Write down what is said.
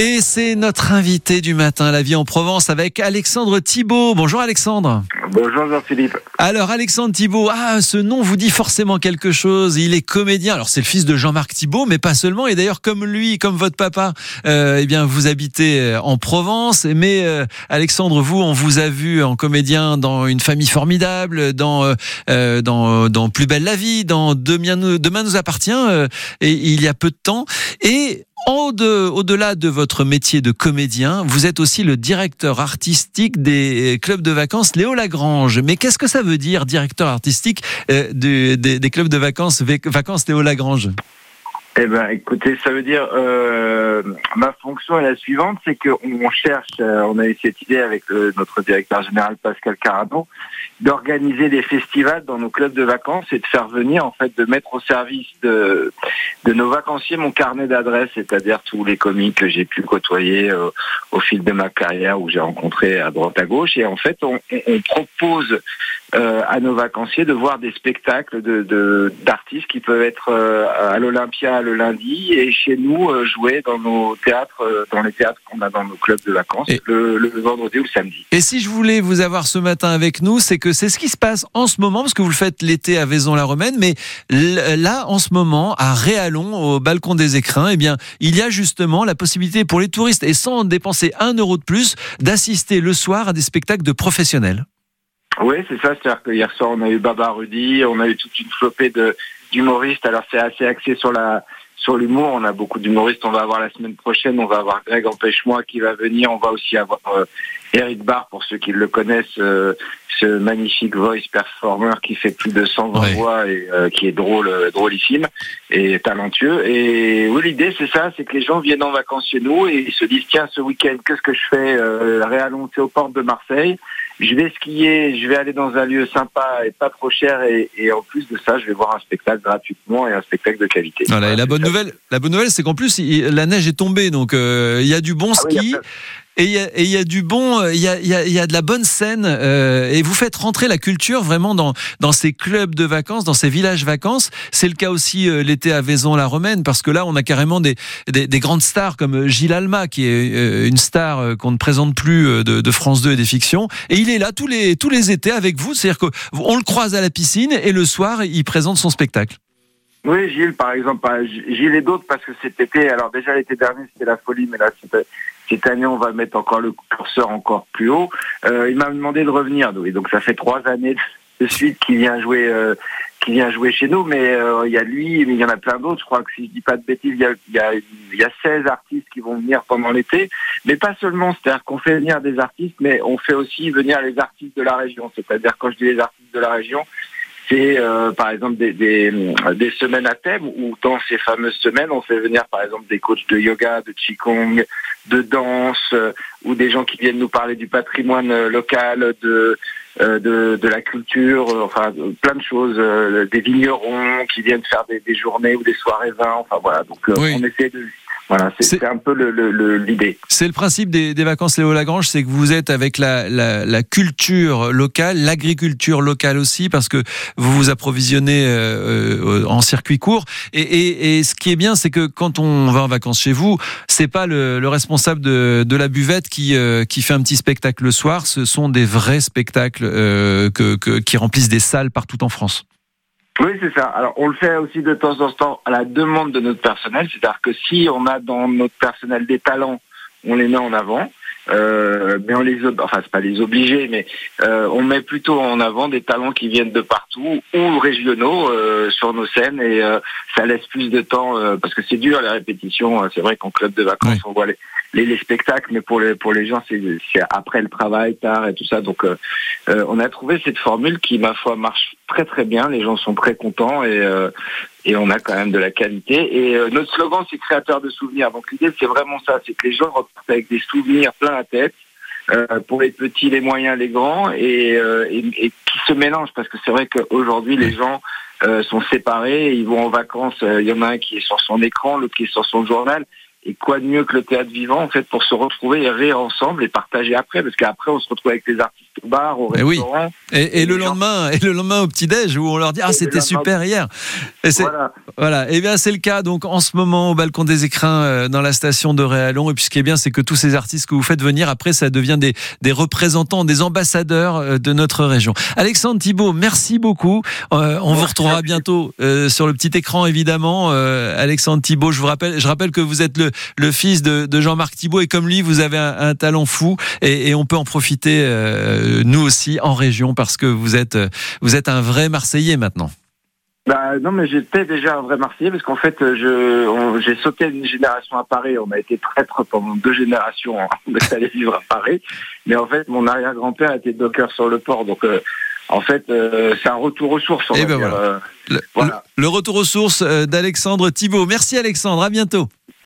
Et c'est notre invité du matin, la vie en Provence, avec Alexandre Thibault. Bonjour Alexandre. Bonjour Jean-Philippe. Alors Alexandre Thibault, ah, ce nom vous dit forcément quelque chose. Il est comédien. Alors c'est le fils de Jean-Marc Thibault, mais pas seulement. Et d'ailleurs, comme lui, comme votre papa, euh, eh bien vous habitez euh, en Provence. Mais euh, Alexandre, vous, on vous a vu en comédien dans une famille formidable, dans euh, dans, dans Plus belle la vie, dans Demain nous, Demain nous appartient. et il y a peu de temps. Et au-delà de votre métier de comédien, vous êtes aussi le directeur artistique des clubs de vacances Léo Lagrange. Mais qu'est-ce que ça veut dire, directeur artistique euh, des, clubs de vacances, vacances Léo Lagrange? Eh ben, écoutez, ça veut dire euh, ma fonction est la suivante, c'est qu'on cherche, euh, on a eu cette idée avec notre directeur général Pascal Carano, d'organiser des festivals dans nos clubs de vacances et de faire venir, en fait, de mettre au service de, de nos vacanciers mon carnet d'adresses, c'est-à-dire tous les comiques que j'ai pu côtoyer euh, au fil de ma carrière où j'ai rencontré à droite à gauche. Et en fait, on, on propose euh, à nos vacanciers de voir des spectacles de d'artistes qui peuvent être euh, à l'Olympia le lundi et chez nous euh, jouer dans nos théâtres, dans les théâtres qu'on a dans nos clubs de vacances le, le, vendredi ou le samedi. Et si je voulais vous avoir ce matin avec nous, c'est que c'est ce qui se passe en ce moment, parce que vous le faites l'été à Vaison-la-Romaine, mais là, en ce moment, à Réalon, au balcon des écrins, eh bien, il y a justement la possibilité pour les touristes, et sans dépenser un euro de plus, d'assister le soir à des spectacles de professionnels. Oui, c'est ça. C'est-à-dire que hier soir, on a eu Baba Rudy, on a eu toute une flopée d'humoristes. Alors, c'est assez axé sur la sur l'humour. On a beaucoup d'humoristes. On va avoir la semaine prochaine, on va avoir Greg Empêche-moi qui va venir. On va aussi avoir euh, Eric Barr, pour ceux qui le connaissent, euh, ce magnifique voice performer qui fait plus de 120 voix et euh, qui est drôle, drôlissime et talentueux. Et oui, l'idée, c'est ça, c'est que les gens viennent en vacances chez nous et ils se disent, tiens, ce week-end, qu'est-ce que je fais euh, Réaloncer aux portes de Marseille? Je vais skier, je vais aller dans un lieu sympa et pas trop cher et, en plus de ça, je vais voir un spectacle gratuitement et un spectacle de qualité. Voilà, et la bonne nouvelle, la bonne nouvelle, c'est qu'en plus la neige est tombée, donc euh, il y a du bon ah ski et il y, a du bon, il y a, de la bonne scène, euh, et vous faites rentrer la culture vraiment dans, ces clubs de vacances, dans ces villages vacances. C'est le cas aussi euh, l'été à Vaison-la-Romaine, parce que là, on a carrément des, des, grandes stars comme Gilles Alma, qui est euh, une star qu'on ne présente plus de, de, France 2 et des fictions, et il est là tous les, tous les étés avec vous, c'est-à-dire qu'on le croise à la piscine, et le soir, il présente son spectacle. Oui, Gilles, par exemple, Gilles et d'autres, parce que cet été, alors déjà l'été dernier, c'était la folie, mais là, c'était cette année, on va mettre encore le curseur encore plus haut. Euh, il m'a demandé de revenir, donc ça fait trois années de suite qu'il vient jouer, euh, qu'il vient jouer chez nous. Mais euh, il y a lui, mais il y en a plein d'autres. Je crois que si je dis pas de bêtises, il y a, y y a 16 artistes qui vont venir pendant l'été. Mais pas seulement, c'est-à-dire qu'on fait venir des artistes, mais on fait aussi venir les artistes de la région. C'est-à-dire quand je dis les artistes de la région, c'est euh, par exemple des, des, des, semaines à thème où dans ces fameuses semaines, on fait venir par exemple des coachs de yoga, de qigong, de danse, euh, ou des gens qui viennent nous parler du patrimoine euh, local, de de, de, la culture, enfin plein de choses, des vignerons qui viennent faire des, des, journées ou des soirées vins, enfin voilà. Donc on essaie de voilà, c'est un peu l'idée. Le, c'est le principe des, des, vacances Léo Lagrange, c'est que vous êtes avec la, la, la culture locale, l'agriculture locale aussi, parce que vous vous approvisionnez euh, euh, en circuit court. Et, et, et, ce qui est bien, c'est que quand on va en vacances chez vous, c'est pas le, le, responsable de, de, la buvette qui, euh, qui fait un petit spectacle le soir. Ce sont des vrais spectacles que, que, qui remplissent des salles partout en France. Oui, c'est ça. Alors, on le fait aussi de temps en temps à la demande de notre personnel. C'est-à-dire que si on a dans notre personnel des talents, on les met en avant. Euh, mais on les, enfin c'est pas les obliger, mais euh, on met plutôt en avant des talents qui viennent de partout ou régionaux euh, sur nos scènes et euh, ça laisse plus de temps euh, parce que c'est dur la répétition. C'est vrai qu'en club de vacances on voit les, les, les, spectacles, mais pour les pour les gens c'est après le travail tard et tout ça. Donc on a trouvé cette formule qui ma foi marche très très bien. Les gens sont très contents et et on a quand même de la qualité. Et euh, notre slogan, c'est créateur de souvenirs. Donc l'idée, c'est vraiment ça, c'est que les gens repartent avec des souvenirs plein la tête. Euh, pour les petits, les moyens, les grands, et, euh, et, et qui se mélangent, parce que c'est vrai qu'aujourd'hui, les gens sont séparés, ils vont en vacances, il y en a un qui est sur son écran, l'autre qui est sur son journal, Et quoi de mieux que le théâtre vivant, en fait, pour se retrouver et rire ensemble et partager après, parce qu'après, on se retrouve avec les artistes au bar, au Eh oui. restaurant. Et, et le lendemain, et le lendemain au petit déj où on leur dit ah c'était super hier. Et Voilà. Voilà. Et bien c'est le cas donc en ce moment au balcon des écrins euh, dans la station de Réalon. Et puis ce qui est bien c'est que tous ces artistes que vous faites venir après ça devient des des représentants, des ambassadeurs euh, de notre région. Alexandre Thibault, merci beaucoup. Euh, on vous retrouvera bientôt euh, sur le petit écran évidemment. Euh, Alexandre Thibault, je vous rappelle, je rappelle que vous êtes le le fils de, de Jean-Marc Thibault et comme lui vous avez un, un talent fou et, et on peut en profiter euh, nous aussi en région parce que vous êtes vous êtes un vrai Marseillais maintenant. Bah, non, mais j'étais déjà un vrai Marseillais parce qu'en fait, je, j'ai sauté une génération à Paris. On a été traître pendant deux générations avant d'aller vivre à Paris. Mais en fait, mon arrière-grand-père était docker sur le port. Donc, euh, en fait, euh, c'est un retour aux sources. Eh ben voilà. Euh, Le, Voilà. le retour aux sources d'Alexandre Thibault. Merci Alexandre, à bientôt.